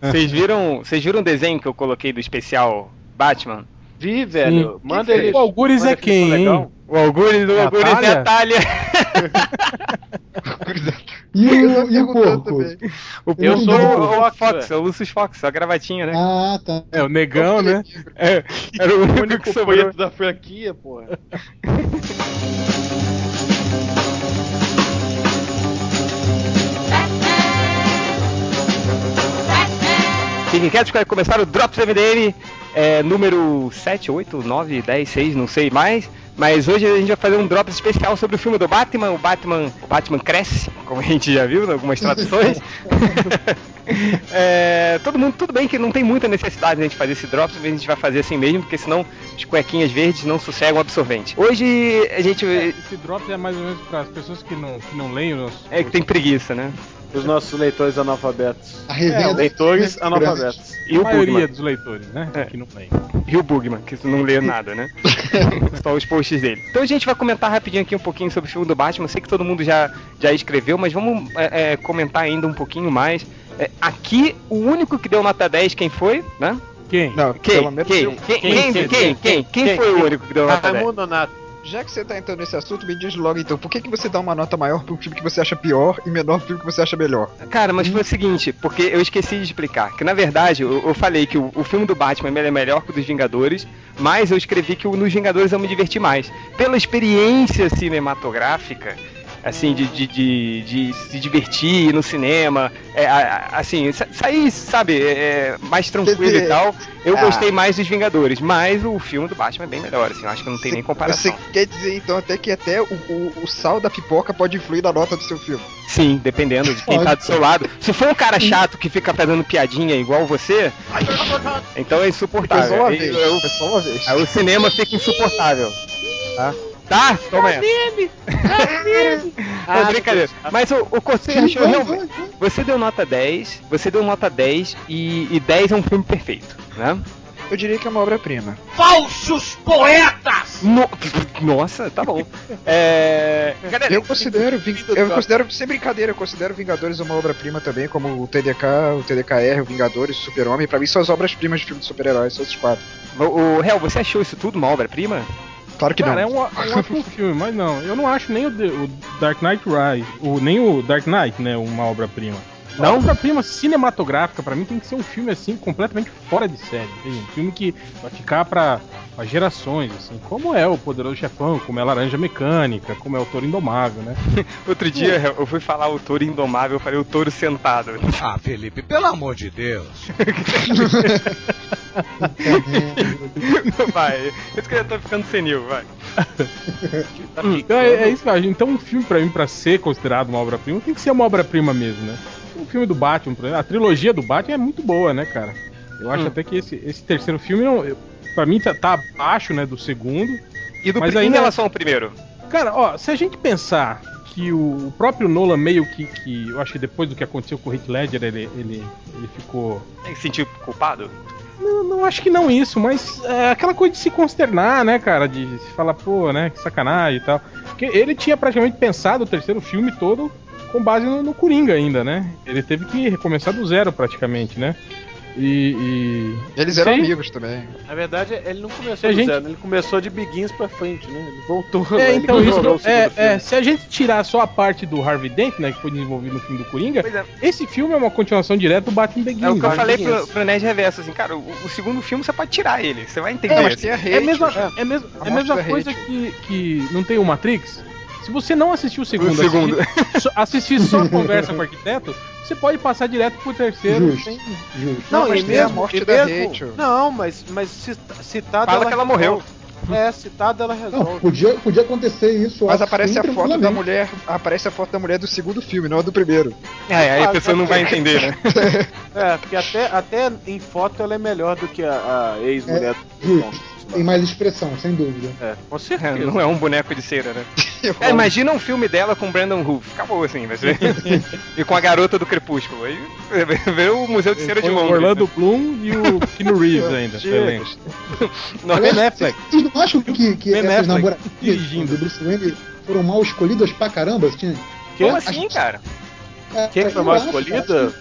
Vocês viram, vocês viram o desenho que eu coloquei do especial Batman? Vi, velho. Sim. Manda ele. O Algures é quem, legal. O Algures do Algures é a Talha. E o, e o porco? também. O Eu eu sou o o Fox, é o Lucius Fox, a gravatinha, né? Ah, tá. É, o negão, né? É, era o O único único que sobrou. da franquia, porra. Fiquem quietos que vai começar o Drops MDM é, número 7, 8, 9, 10, 6, não sei mais. Mas hoje a gente vai fazer um Drops especial sobre o filme do Batman. O Batman, o Batman cresce, como a gente já viu em algumas traduções. É, todo mundo, tudo bem que não tem muita necessidade de a gente fazer esse Drops, mas a gente vai fazer assim mesmo, porque senão as cuequinhas verdes não sossegam o absorvente. Hoje a gente Esse drop é mais ou menos para as pessoas que não, que não leem os. é que tem preguiça, né? Os nossos leitores analfabetos. A resenha É, leitores é analfabetos. E a o maioria Bugman. dos leitores, né? É. Que não leem. E o Bugman, que não lê nada, né? Só os posts dele. Então a gente vai comentar rapidinho aqui um pouquinho sobre o filme do Batman. Eu sei que todo mundo já, já escreveu, mas vamos é, é, comentar ainda um pouquinho mais. É, aqui, o único que deu nota 10, quem foi? Né? Quem? Não, Quem? pelo menos Quem? eu. Quem? Quem? Quem? Quem? Quem? Quem? Quem Quem? foi o Quem? único que deu nota 10? Raimundo Nonato. Já que você tá entrando nesse assunto, me diz logo então, por que, que você dá uma nota maior pro filme que você acha pior e menor pro filme que você acha melhor? Cara, mas foi o seguinte, porque eu esqueci de explicar. Que na verdade, eu, eu falei que o, o filme do Batman é melhor que o dos Vingadores, mas eu escrevi que o nos Vingadores eu me diverti mais. Pela experiência cinematográfica, assim, de, de, de, de se divertir no cinema, é, assim, sa- sair, sabe, é, mais tranquilo e tal, eu Ah. gostei mais dos Vingadores, mas o filme do Batman é bem melhor, assim, eu acho que não tem nem comparação. Você quer dizer então até que até o, o, o sal da pipoca pode influir na nota do seu filme? Sim, dependendo de quem tá do seu lado. Se for um cara chato que fica fazendo piadinha igual você, então é insuportável. só uma vez. só uma vez. aí o cinema fica insuportável. Tá? Tá? Toma essa. É brincadeira. Mas o, o achou realmente. Você deu nota 10, você deu nota 10 e, e 10 é um filme perfeito, né? Eu diria que é uma obra-prima. No- Nossa, tá bom. É. Eu considero, eu considero, sem brincadeira, eu considero Vingadores uma obra-prima também, como o TDK, o TDKR, o Vingadores, o Super-Homem. Pra mim são as obras-primas de filme de super-heróis, são esses quatro. o, o Real, você achou isso tudo uma obra-prima? Claro que Cara, é não. um, é um ótimo filme, mas não. Eu não acho nem o, The- o Dark Knight Rise, o, nem o Dark Knight, né, uma obra-prima. Não? Uma obra-prima cinematográfica, pra mim, tem que ser um filme, assim, completamente fora de série. Um filme que vai ficar pra, pra gerações, assim. Como é o Poderoso Chefão, como é a Laranja Mecânica, como é o Toro Indomável, né? Outro dia eu fui falar o touro indomável, eu falei o touro sentado. Ah, Felipe, pelo amor de Deus. vai, que eu tô ficando senil, vai. Então é, é isso. Então um filme pra mim, pra ser considerado uma obra-prima, tem que ser uma obra-prima mesmo, né? O filme do Batman, por exemplo, a trilogia do Batman é muito boa, né, cara? Eu acho Hum. até que esse, esse terceiro filme, não, eu- pra mim, tá, tá abaixo, né, do segundo. E do Mas pri- em ainda- relação ao primeiro? Cara, ó, se a gente pensar que o próprio Nolan meio que, que eu acho que depois do que aconteceu com o Heath Ledger, ele, ele, ele ficou... Que se sentir culpado? Não, não acho que não isso, mas é aquela coisa de se consternar, né, cara? De se falar, pô, né, que sacanagem e tal. Porque ele tinha praticamente pensado o terceiro filme todo com base no, no Coringa ainda, né? Ele teve que recomeçar do zero praticamente, né? E. e- Eles eram Sim. amigos também. Na verdade, ele não começou a do gente- zero, ele começou de Begins pra frente, né? Ele voltou. É, ele então, isso é, segundo é, filme. se a gente tirar só a parte do Harvey Dent, né, que foi desenvolvido no filme do Coringa, é. esse filme é uma continuação direta do Batman Begins. É o que eu né? falei pro, pro Nerd Reverso, assim, cara, o, o segundo filme você pode tirar ele, você vai entender. É, mas tem a hate. É a mesma, é. é mesmo, A é mesma coisa que, que não tem o Matrix. Se você não assistiu o segundo, O segundo. Assistir, só, assistir só a conversa com o arquiteto, você pode passar direto pro terceiro. Justo. sem- Justo. Não, mas e tem a morte e da mesmo- Rachel. Não, mas, mas cita- citada Fala que ela morreu. É, citada ela Não, resolve. podia, podia acontecer isso. Mas aparece a foto da mulher. Aparece a foto da mulher do segundo filme, não a do primeiro. É, aí a Ah, pessoa não vai entender, né? É, porque até, até em foto ela é melhor do que a, a ex-mulher do Justo. Tem mais expressão, sem dúvida. É, com É, certeza. não é um boneco de cera, né? É, imagina um filme dela com Brandon Roof. Acabou assim, vai ser. e com a garota do Crepúsculo. Aí vê o Museu de Cera de Londres. Orlando Bloom e o Keanu Reeves ainda. Não, Ben Affleck. Vocês não acham que, que Ben essas namoradinhas dirigindo. do Bruce Wayne foram mal escolhidas pra caramba? Tinha, Como assim, cara? é, Quem que foi mal acho, escolhida?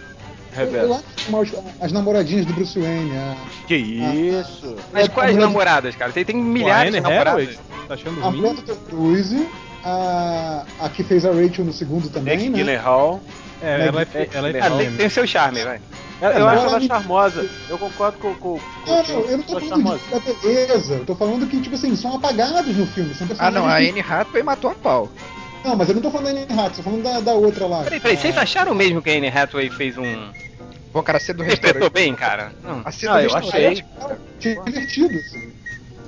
Mal as namoradinhas do Bruce Wayne. A, Que isso? Mas É, quais a- namoradas, cara? Tem, tem milhares de namoradas. Tá achando a Cruise, a, a que fez a Rachel no segundo também, Nick né? Gyllenhaal. É, ela é, ela é É, Ah, tem, mesmo. tem seu charme, vai. Eu, eu acho ela ela charmosa. Eu concordo com, com, com Não, não, eu não tô falando da beleza. Eu tô falando que, tipo assim, são apagados no filme. São Ah, não, a Anne Hathaway matou a pau. Não, mas eu não tô falando da Anne Hathaway, tô falando da, da outra lá. Peraí, peraí, vocês acharam mesmo que a Anne Hathaway fez um. Pô, cara, cedo do restaurante. bem, cara? Não. A cena Ah, do eu restaurante. Tinha divertido, assim.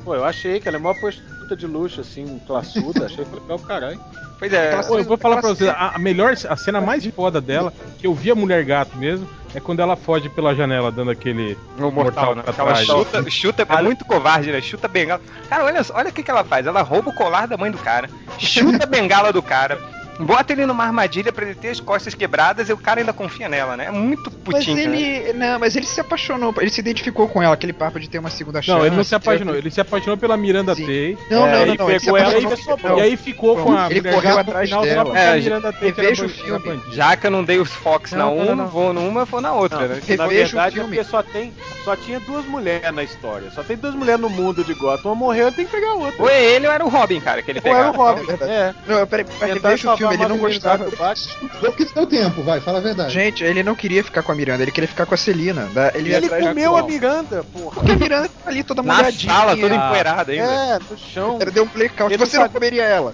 Pô, eu achei que ela é uma prostituta de luxo, assim, classuda. achei que foi legal, caralho. Pois é. Pô, eu vou falar pra vocês, a, a melhor, a cena mais foda dela, que eu vi a mulher gato mesmo, é quando ela foge pela janela dando aquele. O mortal, né? pra Ela chuta, chuta, é muito covarde, né? Chuta a bengala. Cara, olha, olha o que, que ela faz. Ela rouba o colar da mãe do cara, chuta a bengala do cara, bota ele numa armadilha pra ele ter as costas quebradas e o cara ainda confia nela, né? É muito Mas putinho. né? ele. Não, mas ele se apaixonou, ele se identificou com ela, aquele papo de ter uma segunda chance. Não, ele não se apaixonou, ele se apaixonou pela Miranda Sim. Tate. Não, É, não, não, ele não. ele pegou ela e. E aí ficou com a Ele correu atrás final só dela. É, a Miranda Tate era reveja o filme. Já que eu não dei os Fox na Não, não, uma, não. vou numa, vou na outra, Não, né? na Reveja o verdade é filme. porque só, tem, só tinha duas mulheres na história. Só tem duas mulheres no mundo de Gotham. Uma morreu, ele tem que pegar outra. Ou é ele ou era o Robin, cara, que ele Ou era o Robin. É verdade. É. Não, peraí, reveja o filme, ele não gostava. do Batman. Eu que deu tempo, vai, fala a verdade. Gente, ele não queria ficar com a Miranda, ele queria ficar com a Celina. da- Ele, Ele comeu a. Miranda, porra. Porque a Miranda tá ali toda Na molhadinha. sala, toda empoeirada ainda. É, no chão. Ela deu um blackout. Ele Você não comeria ela.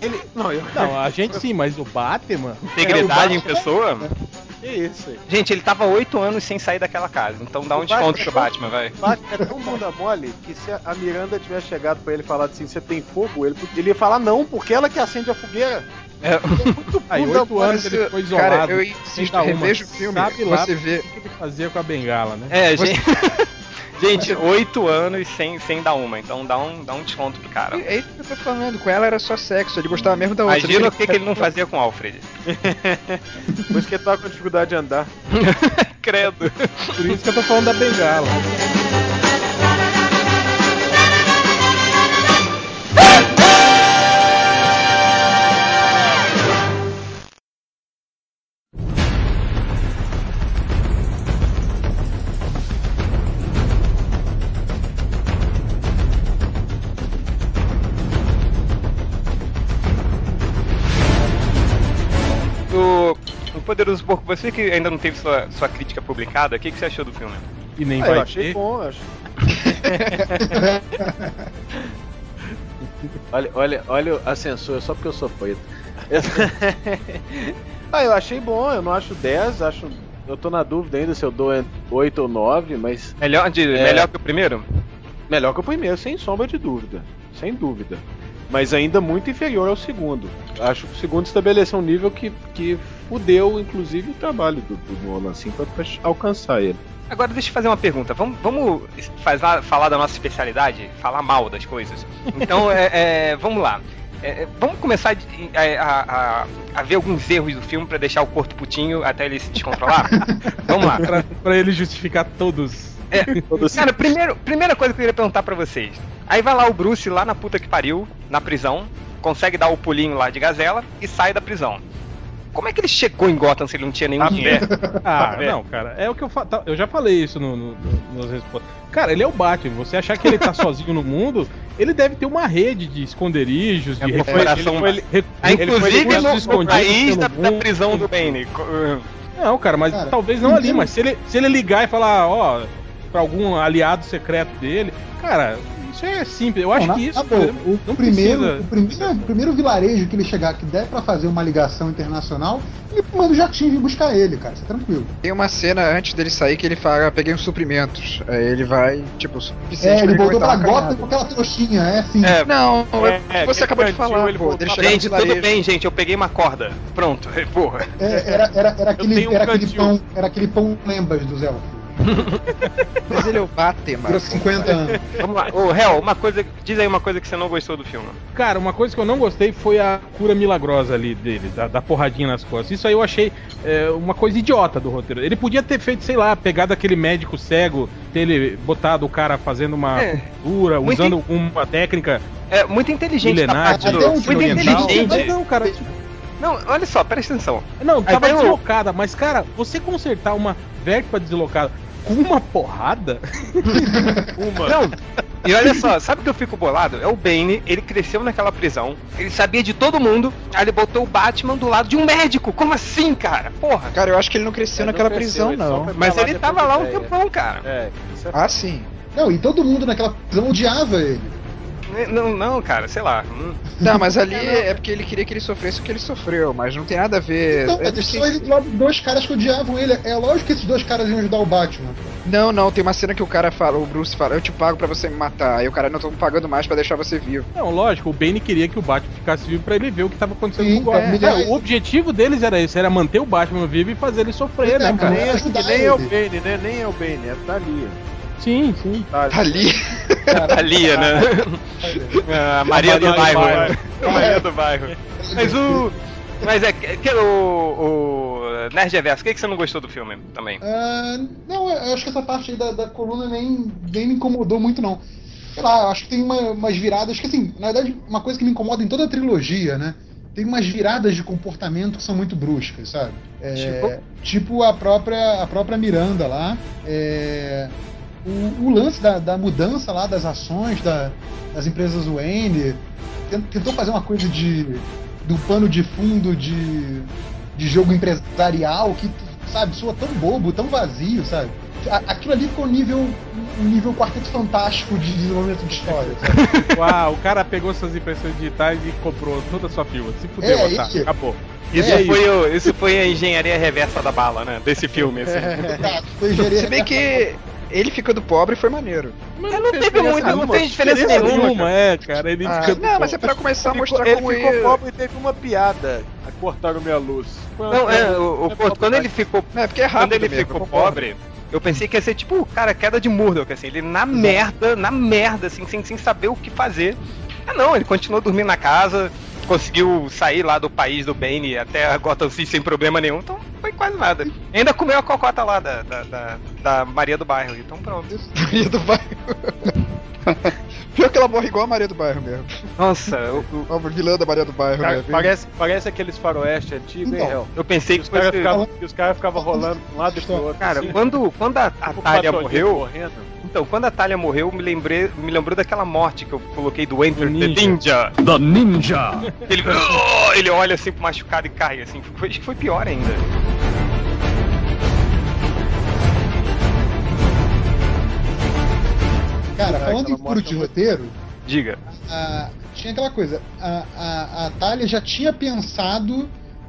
Ele... Não, eu... Não, a gente sim, mas o Batman. Integridade É, em pessoa. Que isso aí. Gente, ele tava oito anos sem sair daquela casa, então dá um O desconto Batman- pro Batman, vai. Batman é tão bunda mole que se a Miranda tivesse chegado pra ele e falado assim, você tem fogo? Ele, ele ia falar não, porque ela que acende a fogueira. É. É muito Aí, oito anos Mas, ele foi isolado. Cara, eu sem insisto, reveja o filme. Sabe lá Você vê. o que ele fazia com a bengala, né? É, Você- gente. Gente, oito anos sem, sem dar uma, então dá um, dá um desconto pro cara. É isso que eu tô falando, com ela era só sexo, ele gostava mesmo da outra. Imagina o que, que ele não fazia com o Alfred. Por isso que ele tava com dificuldade de andar. Credo. Por isso que eu tô falando da bengala. Poderoso Porco, você que ainda não teve sua, sua crítica publicada, o que, que você achou do filme? E nem Ah, eu vai achei ter. bom, eu acho. olha, olha, olha a censura, só porque eu sou preto. ah, eu achei bom, eu não acho 10, acho. Eu tô na dúvida ainda se eu dou 8 ou 9, mas Melhor, de, É. melhor que o primeiro? melhor que o primeiro, sem sombra de dúvida. Sem dúvida. Mas ainda muito inferior ao segundo. Acho que o segundo estabeleceu um nível que, que fudeu, inclusive, o trabalho do, do Nolan, assim, pra, pra alcançar ele. Agora deixa eu fazer uma pergunta. Vamos, vamos fazer, falar da nossa especialidade? Falar mal das coisas. Então, é, é, vamos lá. É, é, vamos começar é, a, a- a ver alguns erros do filme pra deixar o corpo putinho até ele se descontrolar? vamos lá. Pra, pra ele justificar todos. Cara, primeiro, primeira coisa que eu queria perguntar pra vocês. Aí vai lá o Bruce lá na puta que pariu, na prisão, consegue dar o pulinho lá de gazela e sai da prisão. Como é que ele chegou em Gotham se ele não tinha nenhum A dinheiro? Ah, É. não, cara. É o que eu falo. Eu já falei isso no, no, no- nos respostas. Cara, ele é o Batman. Você achar que ele tá sozinho no mundo, ele deve ter uma rede de esconderijos, de É, recursos. corporação- ele foi- Ah, ele foi Inclusive recursos no, no país da, da prisão do Bane. Não, cara, mas Cara, talvez não ali, mas se ele, se ele ligar e falar, ó, pra algum aliado secreto dele, cara, isso é simples. Eu acho Não, que isso boa, o, não primeiro, precisa. o primeiro, o primeiro vilarejo que ele chegar que der pra fazer uma ligação internacional, ele manda o jatinho vir buscar ele, cara, isso é tranquilo. Tem uma cena antes dele sair que ele fala, "Ah, peguei uns suprimentos. Aí ele vai, tipo, o suficiente É, ele voltou pra uma Gotham com aquela trouxinha, é assim. É, Não, É, você que acabou de falar, ele pô, gente, tudo bem, gente. Eu peguei uma corda. Pronto, porra. É, era, era, era, aquele, um era, aquele pão, era aquele pão lembas do Zé. Mas ele é o Batman. Durou 50 anos. Vamos lá. Ô, Hel, uma coisa. Diz aí uma coisa que você não gostou do filme. Cara, uma coisa que eu não gostei foi a cura milagrosa ali dele, da, da porradinha nas costas. Isso aí eu achei é, uma coisa idiota do roteiro. Ele podia ter feito, sei lá, pegado aquele médico cego, ter ele botado o cara fazendo uma É. cura, Muito usando uma técnica. É muito inteligente da Milenar, parte do. um Muito oriental. inteligente. Mas não, cara. Não, olha só, presta atenção. Não, tava o- deslocada, mas cara, você consertar uma vértebra deslocada uma porrada? Uma. Não, e olha só, sabe o que eu fico bolado? É o Bane, ele cresceu naquela prisão, ele sabia de todo mundo, aí ele botou o Batman do lado de um médico. Como assim, cara? Porra. Cara, eu acho que ele não cresceu Ele não naquela cresceu, prisão, ele não. Mas ele tava lá um tempão, cara. É, isso é Ah, sim. Não, e todo mundo naquela prisão odiava ele. Não, não, cara, sei lá. Hum. Não, mas ali é porque ele queria que ele sofresse o que ele sofreu, mas não tem nada a ver. Então, não, deixou sei ele do lado de dois caras que odiavam ele. É lógico que esses dois caras iam ajudar o Batman. não, não, tem uma cena que o cara fala, o Bruce fala, eu te pago pra você me matar. Aí o cara, não tô pagando mais pra deixar você vivo. Não, lógico, o Bane queria que o Batman ficasse vivo pra ele ver o que tava acontecendo Sim, com o Batman. É, milhares- o objetivo deles era esse, era manter o Batman vivo e fazer ele sofrer, É, né, cara? nem- que nem é o. Bane, né? Nem é o Bane, é Thalia. Sim, sim. Tá, Tá ali. A Lia, né? A Maria, do Maria do bairro. bairro. né? A Maria do bairro. Mas o. Mas é que, o, o Nerd Reverso, o que, que você não gostou do filme também? Ah, não, eu acho que essa parte aí da, da coluna nem, nem me incomodou muito, não. Sei lá, eu acho que tem uma- umas viradas que, assim, na verdade, uma coisa que me incomoda em toda a trilogia, né? Tem umas viradas de comportamento que são muito bruscas, sabe? É, Tipo? tipo a própria, a própria Miranda lá. é, o, o lance da, da mudança lá das ações da- das empresas Wayne. tent- Tentou fazer uma coisa de do pano de fundo de, de jogo empresarial que, sabe, soa tão bobo, tão vazio, sabe? Aquilo ali ficou um nível, nível quarteto fantástico de desenvolvimento de história, sabe? Uau, o cara pegou suas impressões digitais e comprou toda a sua firma. Se fudeu, É, isso. Acabou. Isso, É, foi o, isso foi a engenharia reversa da bala, né? Desse filme, assim. Engenharia Se bem que ele ficando pobre foi maneiro. Mas não fez teve diferença muito, não nenhuma. fez diferença nenhuma, é, cara. Ele Ah, não, mas é pobre. pra começar a mostrar ficou, ele como ficou ele. pobre e teve uma piada. A cortaram minha luz. Uma Não, é, piada. o, o- É quando ele pobre, ficou Não, é porque é Quando ele mesmo, ficou eu concordo. pobre, eu pensei que ia ser tipo, cara, queda de Murdoch, assim, ele na merda, na merda, assim, sem, sem saber o que fazer. Ah não, ele continuou dormindo na casa, conseguiu sair lá do país do Bane até a Gotham City sem problema nenhum, então foi quase nada. Ainda comeu a cocota lá da, da, da- da Maria do Bairro, então pronto. Maria do Bairro. Pior que ela morre igual a Maria do Bairro mesmo. Nossa, eu, eu, A vilã da Maria do Bairro Cara, mesmo. parece, parece aqueles faroeste antigos, hein, Então. Hel? eu pensei que Os caras ficavam os caras ficavam rolando pra um lado e pro outro. Cara, assim, quando, quando a, a patrulhinha morreu, correndo. Então, quando a Talia morreu, me lembrei, me lembrou daquela morte que eu coloquei do Enter Do the ninja. Ninja. The Ninja. Ele, "Oh!" ele olha assim pro machucado e cai, assim. Foi, acho que foi pior ainda. Cara, É, falando em furo de morte- roteiro, Diga. a- tinha aquela coisa, a, a, a Thalia já tinha pensado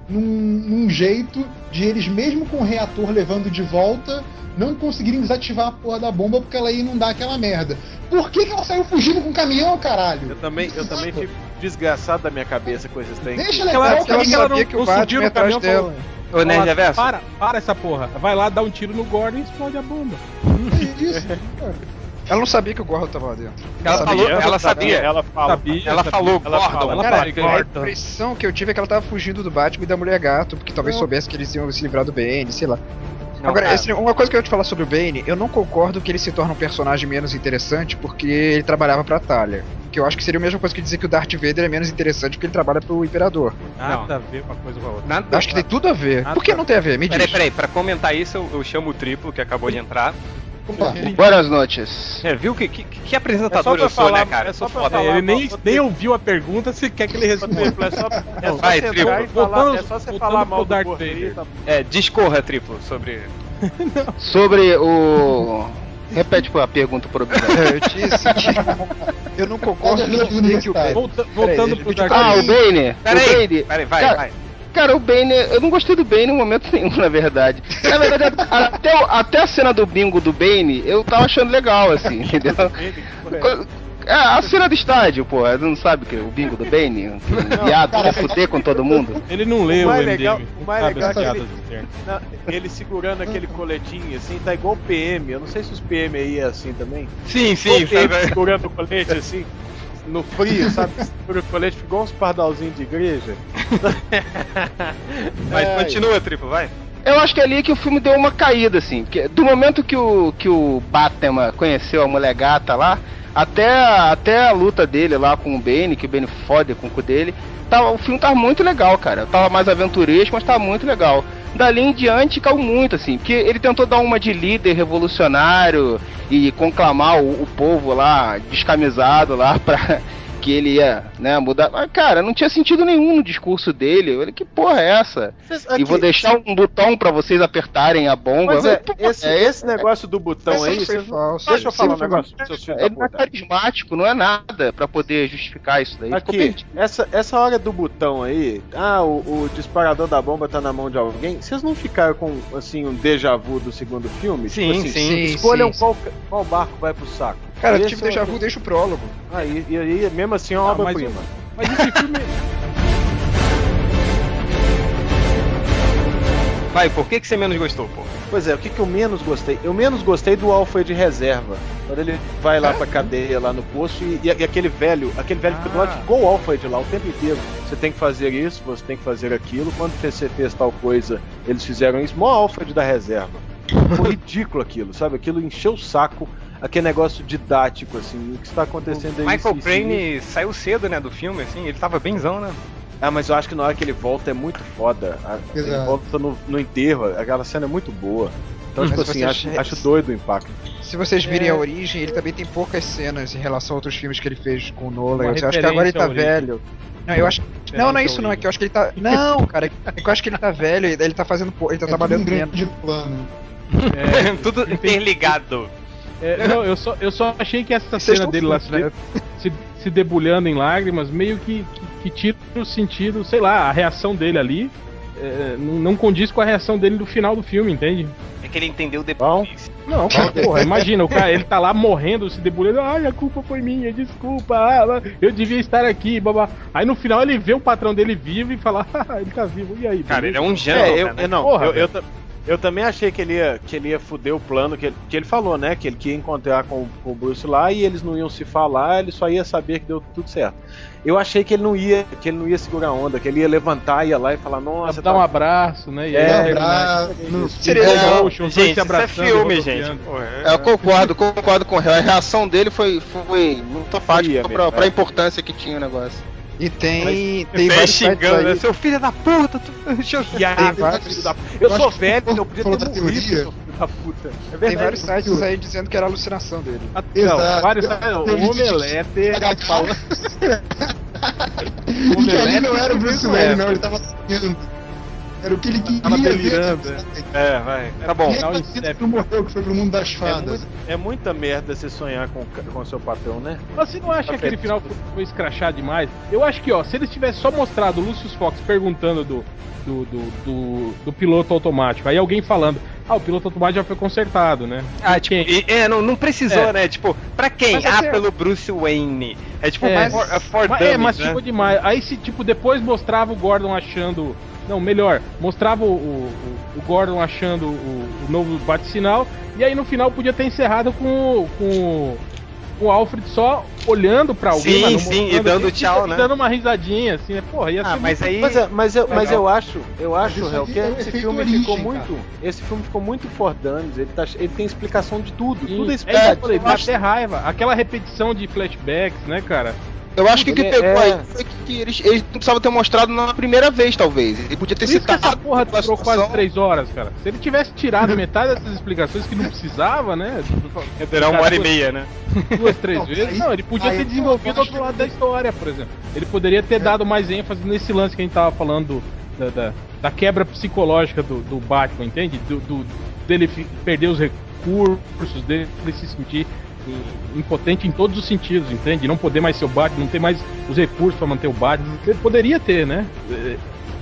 num, num jeito de eles, mesmo com o reator levando de volta, não conseguirem desativar a porra da bomba porque ela ia inundar aquela merda. Por que, que ela saiu fugindo com o caminhão, caralho? Eu também, eu também fico desgraçado da minha cabeça com esses trem. Deixa Ela, legal Ela- ela sabia que o Batman atrás caminhão, dela. Ô, Nerd Reverso. Para, para essa porra. Vai lá, dá um tiro no Gordon e explode a bomba. Isso, cara. Ela não sabia que o Gordon tava lá dentro. Ela Sabia. falou, ela sabia. Ela fala. Sabia, Ela sabia. falou, Ela Gordon. fala, Ela Cara, fala, a Gordon. impressão que eu tive é que ela tava fugindo do Batman e da Mulher Gato, porque talvez Não. soubesse que eles iam se livrar do Bane, sei lá. Não, Agora, esse- uma coisa que eu ia te falar sobre o Bane, eu não concordo que ele se torna um personagem menos interessante porque ele trabalhava pra Talia. Que eu acho que seria a mesma coisa que dizer que o Darth Vader é menos interessante porque ele trabalha pro Imperador. Nada a ver uma coisa com a outra. Nada. Acho que tem tudo a ver. Nada Por que não tem a ver? Me diz. Peraí, peraí, pra comentar isso, eu, eu chamo o triplo que acabou de entrar. Opa, Buenas noches. É, viu que, que, que É apresentador pra eu sou, falar, né, cara? é Eu só sou foda. falar. ele nem, nem ouviu a pergunta, se quer que ele responda. É só, é só Vai, você triplo. falar, Voltando- é só você falar pro mal do Darth aí, Vader. tá- É, discorra, triplo, sobre. Sobre o. Repete a pergunta observar. É, eu disse que eu não concordo com dizer que o Bane. Volta- voltando pro Dark Ah, o Vader. Bane. Peraí, o peraí, vai, vai. Cara, o Bane, eu não gostei do Bane em momento nenhum, na verdade. Na verdade, até, até a cena do bingo do Bane, eu tava achando legal, assim, entendeu? É, a cena do estádio, pô, não sabe que o bingo do Bane, o viado quer fuder com todo mundo. Ele não leu O o mais MDM. legal- o mais legal é ele-. Não, ele segurando aquele coletinho assim, tá igual o PM. Eu não sei se os PM aí é assim também. Sim, sim, o PM sabe? segurando o colete assim, no frio, sabe? Segura o colete, igual uns pardalzinhos de igreja. Mas É, continua, triplo, vai. Eu acho que é ali que o filme deu uma caída, assim. Porque do momento que o, que o Batman conheceu a mulher gata lá, até, até a luta dele lá com o Bane, que o Bane fode com o cu dele, tava, o filme tava muito legal, cara. Tava mais aventuresco, mas tava muito legal. Dali em diante caiu muito, assim, porque ele tentou dar uma de líder revolucionário e conclamar o, o povo lá, descamisado lá, pra que ele ia, né, mudar. Mas, cara, não tinha sentido nenhum no discurso dele. Eu falei, que porra é essa? E vou deixar um botão pra vocês apertarem a bomba. Mas é, esse, é, esse negócio do botão aí, não- deixa eu falar um negócio ele não é carismático, não é nada pra poder justificar isso daí. Aqui, essa, essa hora do botão aí, ah, o, o disparador da bomba tá na mão de alguém, vocês não ficaram com, assim, um déjà vu do segundo filme? Sim, tipo assim, sim. Escolham sim, qual, qual barco vai pro saco. Cara, Esse tipo é déjà vu, deixa o prólogo. Ah, e, e aí, mesmo assim, é uma Ah, mas obra-prima. Mas esse filme. Vai, por que, que você menos gostou, pô? Pois é, o que, que eu menos gostei? Eu menos gostei do Alfred reserva. Quando ele vai lá pra cadeia, lá no posto, e, e aquele velho, aquele velho fica do lado, ficou o Alfred lá o tempo inteiro. Você tem que fazer isso, você tem que fazer aquilo. Quando você fez tal coisa, eles fizeram isso. Mó Alfred da reserva. Foi ridículo aquilo, sabe? Aquilo encheu o saco. Aquele negócio didático, assim, o que está acontecendo aí. Michael Crane saiu cedo, né, do filme, assim, ele tava benzão, né? Ah, mas eu acho que na hora que ele volta é muito foda. Ele volta no, no enterro, aquela cena é muito boa. Então, tipo assim, acho, che- acho doido o impacto. Se vocês virem É. a origem, ele também tem poucas cenas em relação a outros filmes que ele fez com o Nolan. Uma Eu acho que agora ele tá velho. Não, eu acho. Não, não é isso não, é que eu acho que ele tá. Não, cara, é que eu acho que ele tá velho, ele tá fazendo. Ele tá É tudo um trabalhando menos. grande plano. É, Tudo interligado. É, não, eu só, eu só achei que essa Vocês cena dele lá né? se, se debulhando em lágrimas meio que, que, que tira o sentido, sei lá, a reação dele ali. é, não, condiz com a reação dele no final do filme, entende? É que ele entendeu depois. Não, cara, porra, imagina, o cara, ele tá lá morrendo, se debulhando, ai, a culpa foi minha, desculpa, ah, eu devia estar aqui, babá. Aí no final ele vê o patrão dele vivo e fala, ah, ele tá vivo, e aí? Cara, ele é um gentleman, É, eu, né? eu não, Porra, eu, eu, velho. Eu também achei que ele ia, que ele ia fuder o plano que ele, que ele falou, né? Que ele queria encontrar com, com o Bruce lá e eles não iam se falar, ele só ia saber que deu tudo certo. Eu achei que ele não ia, que ele não ia segurar a onda, que ele ia levantar, ia lá e falar, nossa, Dá um tá- abraço, né? E É, Um abraço, no- Seria é, legal. Os Gente, isso é filme, gente. Porra, É, eu concordo, concordo com o Real. A reação dele foi, foi muito fácil pra, mesmo, pra é. importância que tinha o negócio. E tem. tem Tem vários sites xingando, né? Seu filho da puta, tu E aí, Tem vários- filho da- Eu Eu sou velho, eu podia ter morrido, teoria. seu filho da puta. É Tem verdade. vários sites aí dizendo que era alucinação dele. Não, Exato. vários. Eu- O eu- Omelete. E que ali não era o Bruce Wayne, não, ele tava sonhando. Era o que ele queria Tava ver. delirando, É, vai. Tá bom. É que não morreu, que foi pro mundo das É, fadas. muito- é muita merda você sonhar com, com seu patrão, né? Mas você não acha que aquele final foi, foi escrachado demais? Eu acho que, ó, se eles tivessem só mostrado o Lucius Fox perguntando do, do, do, do, do piloto automático, aí alguém falando, ah, o piloto automático já foi consertado, né? Ah, tipo, e- é, não, não precisou, É. né? Tipo, pra quem? Mas ah, assim, pelo Bruce Wayne. É tipo, É, for, é for Mas, é, dummies, mas né? ficou demais. Aí se, tipo, depois mostrava o Gordon achando. Não, melhor, mostrava o, o, o Gordon achando o, o novo bate-sinal, e aí no final podia ter encerrado com, o- com, o- com o Alfred só olhando pra alguém, Sim, mas não sim, e dando quem, tchau, e né? dando uma risadinha, assim, né? Porra, ia Ah, ser mas muito- aí. Mas, é, mas, eu, mas eu acho, eu acho, Hel, que é esse filme origem, ficou cara. muito. Esse filme ficou muito for ele, tá, ele tem explicação de tudo. Sim, Tudo é é isso que eu explicado. falei, dá até raiva. Aquela repetição de flashbacks, né, cara? Eu acho que o que Ele pegou é- aí foi que eles, eles não precisavam ter mostrado na primeira vez, talvez. Ele podia ter Por que citado essa porra durou situação. quase três horas, cara. Se ele tivesse tirado metade dessas explicações que não precisava, né? Durar uma hora e meia, né? duas, três Não, vezes. aí- não, ele podia aí ter desenvolvido acho outro lado da história, por exemplo. Ele poderia ter dado mais ênfase nesse lance que a gente tava falando do- da, da, da quebra psicológica do, do Batman, entende? Do, do- dele perder os recursos, dele se sentir impotente em todos os sentidos, entende? Não poder mais ser o Batman, não ter mais os recursos pra manter o Batman. Ele poderia ter, né?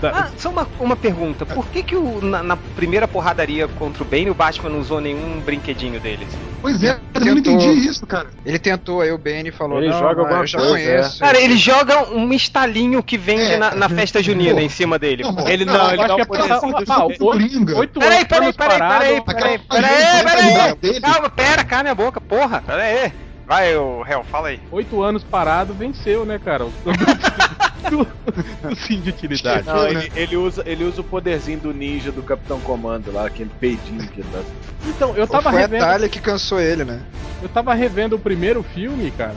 É, tá- Ah, só uma, uma pergunta. Por que que o, na, na primeira porradaria contra o Bane o Batman não usou nenhum brinquedinho deles? Pois é, eu também não Tentou. entendi isso, cara. Ele tentou, aí o Bane falou, Ele não, joga mas alguma eu já coisa, conheço. Cara, ele joga um estalinho que vende É. na, na festa junina em cima dele. Não, Ele Não, ele acho dá que um é poderzinho ah, oito Peraí, peraí, peraí, peraí, peraí, peraí, peraí. Calma, pera, cala minha boca, porra. Pera aí. Vai, o réu, fala aí. Oito anos parado, venceu, né, cara? Do, do sim de utilidade. Não, ele, ele usa, ele usa o poderzinho do ninja do Capitão Comando lá, aquele peidinho que ele dá. Então, eu tava Foi a revendo. Talia que cansou ele, né? Eu tava revendo o primeiro filme, cara.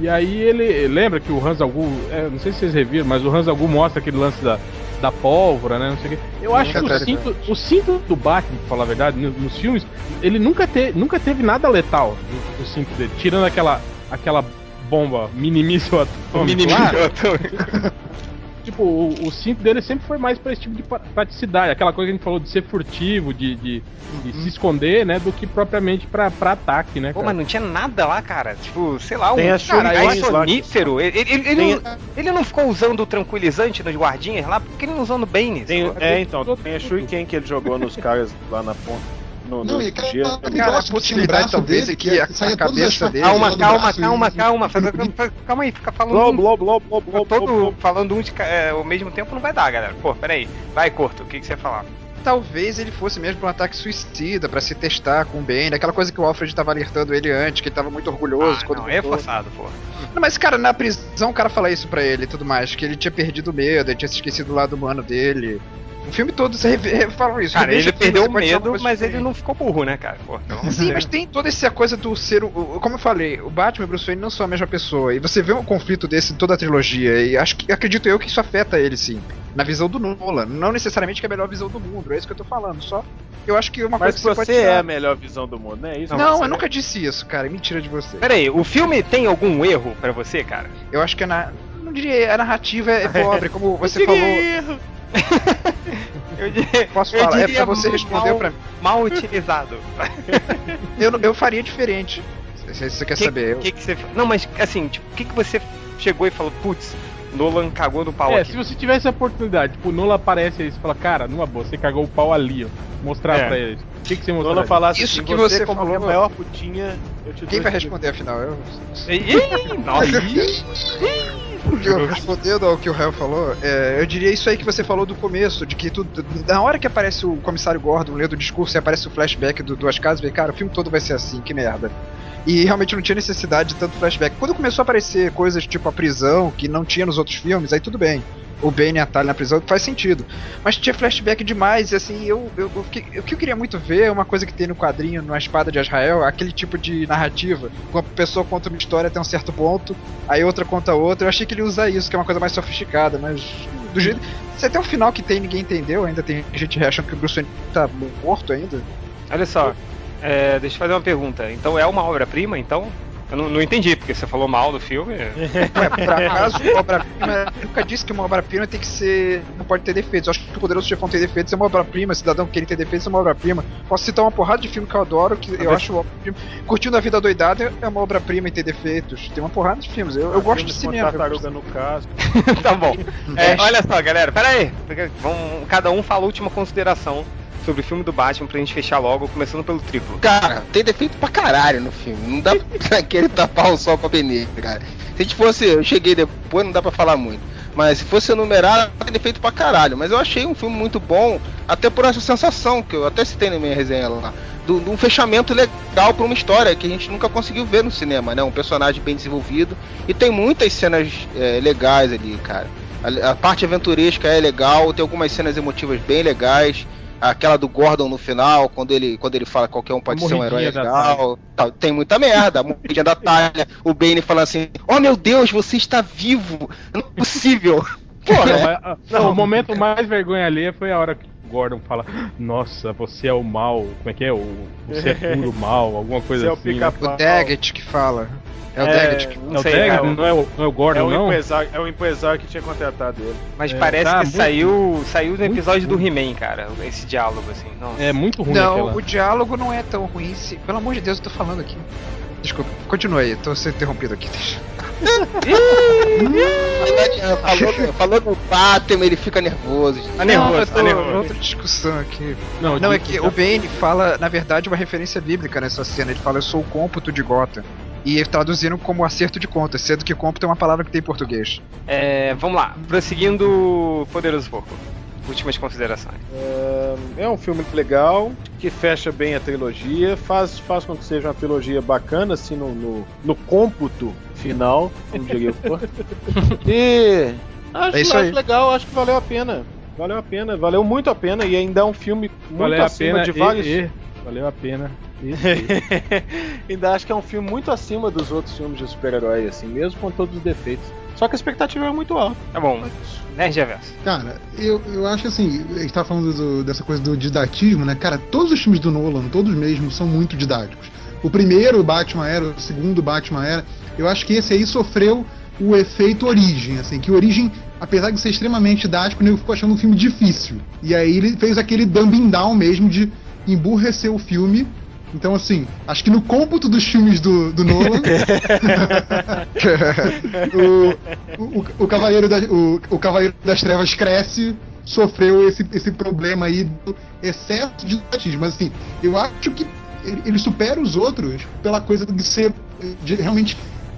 E aí ele lembra que o Hans Algu, é, não sei se vocês reviram, mas o Hans Algu mostra aquele lance da, da pólvora, né? Não sei o quê. Eu acho que o cinto, o cinto do Batman, pra falar a verdade, no- nos filmes, ele nunca, te, nunca teve nada letal no cinto dele, tirando aquela, aquela bomba minimíssima atômica. lá. Tipo, o, o cinto dele sempre foi mais pra esse tipo de praticidade, aquela coisa que a gente falou de ser furtivo, de, de, de se esconder, né? Do que propriamente pra, pra ataque, né? Pô, cara? mas não tinha nada lá, cara. Tipo, sei lá, um Tem a cara, que- sonífero. Ele, ele, ele, não, ele não ficou usando o tranquilizante nos guardinhas lá? Por que ele não usou no Bane? Tem, é, então, tem a Shuriken que ele jogou nos caras lá na ponta. No, Não, no e aquela- gelo. aquele Cara, a que tinha no possibilidade talvez dele, é que a- a cabeça dele- Calma, calma, calma, calma. Calma aí, fica falando. Um- blá, blá, blá, blá, todo falando um de é, ao mesmo tempo não vai dar, galera. Pô, peraí. Vai, Corto, o que, que você ia falar? Talvez ele fosse mesmo pra um ataque suicida, pra se testar com o Bane, aquela coisa que o Alfred tava alertando ele antes, que ele tava muito orgulhoso Ah, quando não, é forçado, pô. Não, mas, cara, na prisão o cara fala isso pra ele e tudo mais, que ele tinha perdido o medo, ele tinha se esquecido do lado humano dele. O filme todo você falam isso. Cara, ele perdeu você o medo, mas ele não ficou burro, né, cara? Pô, então, Sim, mas tem toda essa coisa do ser. Como eu falei, o Batman e o Bruce Wayne não são a mesma pessoa. E você vê um conflito desse em toda a trilogia. E acho que acredito eu que isso afeta ele, sim. Na visão do Nolan. Não necessariamente que é a melhor visão do mundo, é isso que eu tô falando. Só eu acho que uma Mas coisa que você pode é a melhor visão do mundo, né? Isso Não, você eu nunca disse isso, cara. É mentira de você. Peraí, o filme tem algum erro pra você, cara? Eu acho que a na... não diria, a narrativa é pobre, como você falou. Eu diria, Posso eu falar? É diria pra você responder mal, pra mim. mal utilizado. Eu, eu faria diferente. Se você quer Que- saber. Eu... que que você... Não, mas assim, tipo, o que, que você chegou e falou, putz, Nolan cagou no pau É, aqui. se você tivesse a oportunidade, tipo, o Nola aparece aí e fala, cara, numa boa, você cagou o pau ali, ó. Mostrar É. pra eles. O que, que você Quando mostraria? eu falasse Isso assim, que você, você como falou- a maior putinha, eu te Quem vai responder afinal? Eu. Ih, nossa. Eu respondendo ao que o Hell falou, é, eu diria isso aí que você falou do começo, de que tudo. Na hora que aparece o comissário Gordon lendo o discurso e aparece o flashback do Duas Casas, falei, cara, o filme todo vai ser assim, que merda. E realmente não tinha necessidade de tanto flashback. Quando começou a aparecer coisas tipo a prisão, que não tinha nos outros filmes, aí tudo bem. O Bane e a Talia na prisão faz sentido. Mas tinha flashback demais, e assim, eu, eu, eu fiquei- o que eu queria muito ver é uma coisa que tem no quadrinho, numa espada de Israel, aquele tipo de narrativa. Uma pessoa conta uma história até um certo ponto, aí outra conta outra. Eu achei que ele ia usar isso, que é uma coisa mais sofisticada, mas do jeito. Se até o final que tem ninguém entendeu, ainda tem gente achando que o Bruce Wayne tá morto ainda. Olha só, é, deixa eu fazer uma pergunta. Então é uma obra-prima, então? Eu não, não entendi, porque você falou mal do filme. Ué, por acaso, obra-prima. eu Nunca disse que uma obra-prima tem que ser. não pode ter defeitos. Eu acho que o Poderoso Chefão tem defeitos, é uma obra-prima. Cidadão que ele tem defeitos é uma obra-prima. Posso citar uma porrada de filme que eu adoro, que eu acho obra-prima. Curtindo a Vida Doidada é uma obra-prima e tem defeitos. Tem uma porrada de filmes. Eu, eu gosto de cinema. tartaruga no caso. tá bom. É, olha só, galera, pera aí. Vamos, cada um fala a última consideração sobre o filme do Batman pra gente fechar logo, começando pelo triplo. Cara, tem defeito pra caralho no filme. Não dá pra querer tapar o sol com a peneira, cara. Se a gente fosse. Eu cheguei depois, não dá pra falar muito. Mas se fosse enumerar, tem defeito pra caralho. Mas eu achei um filme muito bom, até por essa sensação, que eu até citei na minha resenha lá. De um fechamento legal pra uma história que a gente nunca conseguiu ver no cinema, né? Um personagem bem desenvolvido. E tem muitas cenas é, legais ali, cara. A, a parte aventuresca é legal, tem algumas cenas emotivas bem legais. Aquela do Gordon no final, quando ele, quando ele fala que qualquer um pode ser um herói legal. Tá, tem muita merda. A morridinha da talha. O Bane falando assim: Oh meu Deus, você está vivo! Não é possível! Porra, Não, é. ah, não, o momento mais vergonha alheia foi a hora que Gordon fala: Nossa, você é o mal. Como é que é? O, você é puro mal, alguma coisa Você é o assim. né? O Daggett que fala. É o É, Daggett que É Não o Daggett, é o- não, é o, não é o É Gordon, o, não? empresário, é o empresário que tinha contratado ele. Mas É, parece tá que muito- saiu, saiu no muito episódio do. He-Man, cara, esse diálogo, assim. Nossa. É muito ruim Não, aquela. o diálogo não é tão ruim. Se... Pelo amor de Deus, eu tô falando aqui. Desculpa, continua aí, tô sendo interrompido aqui. Deixa. falou, falou no Batman, ele fica nervoso. Tá nervoso, tá nervoso. outra discussão aqui. Não, Não, é que o Bane fala, na verdade, uma referência bíblica nessa cena. Ele fala, eu sou o cômputo de Gota. E traduziram como acerto de contas, sendo que cômputo é uma palavra que tem em português. É, vamos lá, prosseguindo Poderoso Porco. Últimas considerações. É, é um filme legal, que fecha bem a trilogia, faz, faz com que seja uma trilogia bacana, assim, no, no, no cômputo final, como diria o. E acho, É isso acho aí. legal, acho que valeu a pena. Valeu a pena, valeu muito a pena e ainda é um filme muito Valeu a acima pena de e- vários. e- valeu a pena Ainda acho que é um filme muito acima dos outros filmes de super-herói, assim, mesmo com todos os defeitos. Só que a expectativa é muito alta. Tá bom. Nerd Reverso. Cara, eu, eu acho assim, a gente tá falando do- dessa coisa do didatismo, né? Cara, todos os filmes do Nolan, todos mesmo, são muito didáticos. O primeiro Batman era, o segundo Batman era. Eu acho que esse aí sofreu o efeito Origem, assim, que Origem, apesar de ser extremamente didático, o nego ficou achando um filme difícil. E aí ele fez aquele dumbing down mesmo de emburrecer o filme. Então, assim, acho que no cômputo dos filmes do, do Nolan, o, o, o, Cavaleiro da- o, o Cavaleiro das Trevas cresce, sofreu esse, esse problema aí do excesso de didatismo. Mas assim, eu acho que ele, ele supera os outros pela coisa de ser de realmente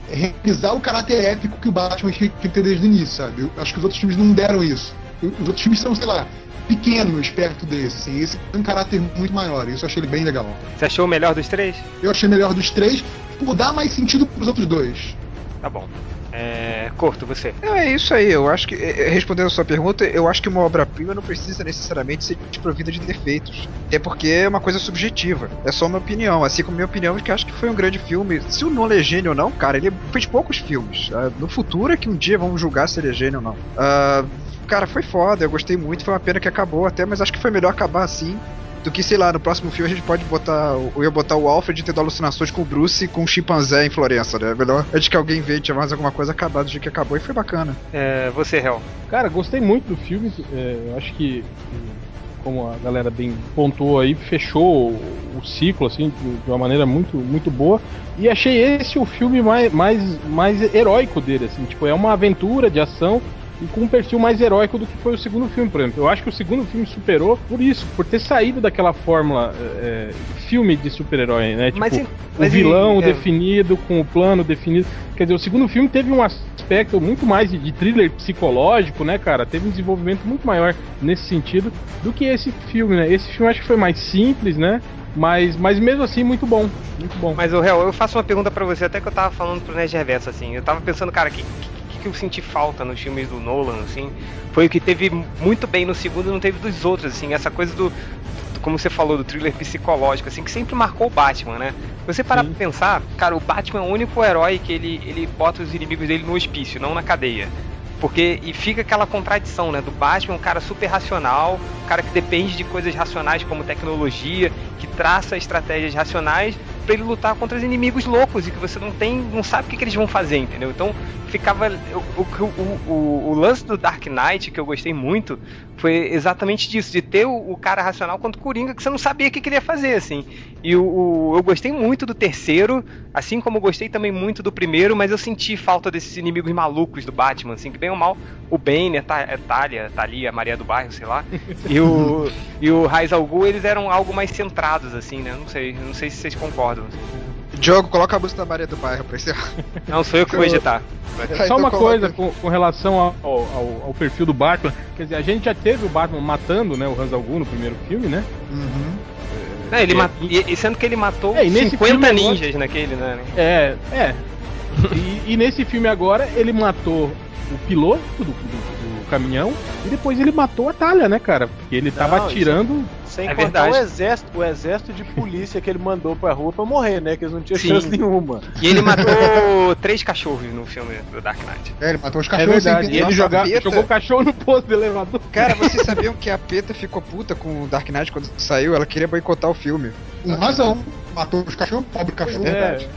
realizar o caráter épico que o Batman tinha que ter desde o início, sabe? Eu acho que os outros filmes não deram isso. Os outros filmes são, sei lá, pequenos perto desse, assim. Esse tem um caráter muito maior. Isso eu achei ele bem legal. Você achou o melhor dos três? Eu achei melhor dos três por dar mais sentido pros outros dois. Tá bom. É. Corto, você. É isso aí. Eu acho que, eh, eh, respondendo a sua pergunta, eu acho que uma obra-prima não precisa necessariamente ser desprovida de defeitos. É porque é uma coisa subjetiva. É só uma opinião. Assim como minha opinião de que acho que foi um grande filme. Se o Nolan é gênio ou não, cara, ele fez poucos filmes. Ah, no futuro é que um dia vamos julgar se ele é gênio ou não. Ah, cara, foi foda. Eu gostei muito. Foi uma pena que acabou até, mas acho que foi melhor acabar assim. Do que, sei lá, no próximo filme a gente pode botar. Eu ia botar o Alfred tendo alucinações com o Bruce e com o chimpanzé em Florença, né? Melhor é de que alguém invente mais alguma coisa acabar do jeito que acabou e foi bacana. É, você, Hel. Cara, gostei muito do filme. é, eu acho que, como a galera bem pontuou aí, fechou o, o ciclo assim de, de uma maneira muito, muito boa. E achei esse o filme mais, mais, mais heróico dele, assim. Tipo, é uma aventura de ação e com um perfil mais heróico do que foi o segundo filme, por exemplo. Eu acho que o segundo filme superou por isso, por ter saído daquela fórmula é, filme de super-herói, né? Tipo, Mas o mas e- vilão é. definido, com o plano definido. Quer dizer, o segundo filme teve um aspecto muito mais de, de thriller psicológico, né, cara? Teve um desenvolvimento muito maior nesse sentido do que esse filme, né? Esse filme acho que foi mais simples, né? Mas, mas mesmo assim, muito bom. Muito bom. Mas, o Hel, eu faço uma pergunta pra você, até que eu tava falando pro Nerd Reverso, assim. Eu tava pensando, cara, que, que, que eu senti falta nos filmes do Nolan, assim. Foi o que teve muito bem no segundo e não teve dos outros, assim. Essa coisa do, do- como você falou, do thriller psicológico, assim, que sempre marcou o Batman, né? Você parar pra pensar, cara, o Batman é o único herói que ele, ele bota os inimigos dele no hospício, não na cadeia. Porque, e fica aquela contradição, né? Do Batman, um cara super racional, um cara que depende de coisas racionais como tecnologia, que traça estratégias racionais pra ele lutar contra os inimigos loucos e que você não tem, não sabe o que, que eles vão fazer, entendeu? Então ficava o, o, o, o, lance do Dark Knight que eu gostei muito foi exatamente disso, de ter o, cara racional contra o Coringa que você não sabia o que queria fazer, assim. E o, eu gostei muito do terceiro, assim como eu gostei também muito do primeiro, mas eu senti falta desses inimigos malucos do Batman, assim, que bem ou mal, o Bane, a, Ta- a Talia, Thalia, a Maria do Bairro, sei lá, e o, e o Raiz al Ghul, eles eram algo mais centrados, assim, né? Não sei, não sei se vocês concordam. Diogo, coloca a música da Maria do Bairro pra encerrar. Não, sou eu que vou editar. Só uma coisa com, com relação ao, ao- ao perfil do Batman. Quer dizer, a gente já teve o Batman matando né, o Hans Al Ghul no primeiro filme, né? Uhum. Não, ele É, mat- e, e sendo que ele matou É, e nesse 50 filme agora- ninjas naquele, né? É, é. E, e nesse filme agora, ele matou o piloto do- do caminhão e depois ele matou a Talha, né, cara? Porque ele tava Não, isso- atirando. Sem É contar verdade. o exército, o exército de polícia que ele mandou pra rua pra morrer, né? Que eles não tinham Sim. chance nenhuma. E ele matou três cachorros no filme do Dark Knight. É, ele matou os É cachorros verdade. E ele joga- Peta. jogou o cachorro no posto do elevador. Cara, vocês sabiam que a Peta ficou puta com o Dark Knight quando saiu? Ela queria boicotar o filme. Com razão. Matou os cachorros, pobre cachorro. É, é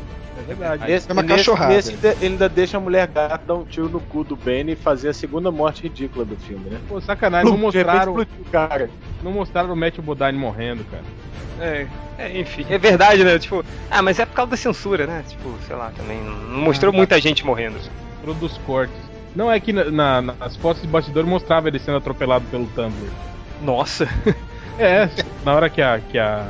verdade. Nesse, É uma nesse- cachorrada. nesse ele ainda deixa a mulher gata dar um tiro no cu do Bane e fazer a segunda morte ridícula do filme, né? Pô, sacanagem, não mostraram, explodiu o cara. não mostraram o Matthew Bodine morrendo, cara. É, é, enfim, é verdade, né? Tipo, ah, mas é por causa da censura, né? Tipo, sei lá, também não, não mostrou muita gente morrendo. Pro dos cortes. Não é que na- na- nas fotos de bastidor mostrava ele sendo atropelado pelo Tumblr. Nossa, É, na hora que a que a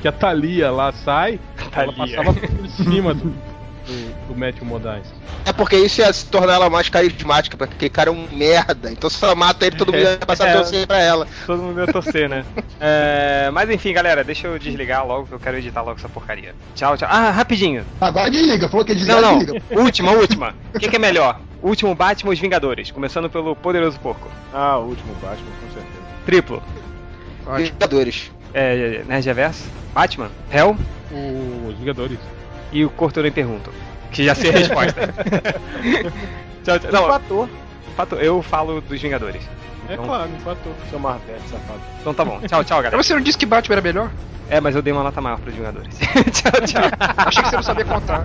que a Thalia lá sai, ela passava por cima do, do, do Matthew Modine. É porque isso ia se tornar ela mais carismática, porque aquele cara é um merda. Então se ela mata ele, todo mundo ia passar É. a torcer pra ela. todo mundo ia torcer, né? É, mas enfim, galera, deixa eu desligar logo que eu quero editar logo essa porcaria. Tchau, tchau. Ah, rapidinho. Agora desliga, falou que ia Não, desligar, não. desliga. Última, última. O que, que é melhor? Último Batman ou os Vingadores? Começando pelo Poderoso Porco. Ah, o último Batman, com certeza. Triplo. Ótimo. Vingadores. É, Nerd Reverso? Batman? Hell? Os Vingadores. E o Cortou Nem Pergunto. Que já sei a resposta. tchau, tchau. Não, Empatou. fato, eu falo dos Vingadores. É Então- claro, empatou. Seu Marvete, safado. Então tá bom. Tchau, tchau, galera. Mas você não disse que Batman era melhor? É, mas eu dei uma nota maior pros Vingadores. tchau, tchau. Achei que você não sabia contar.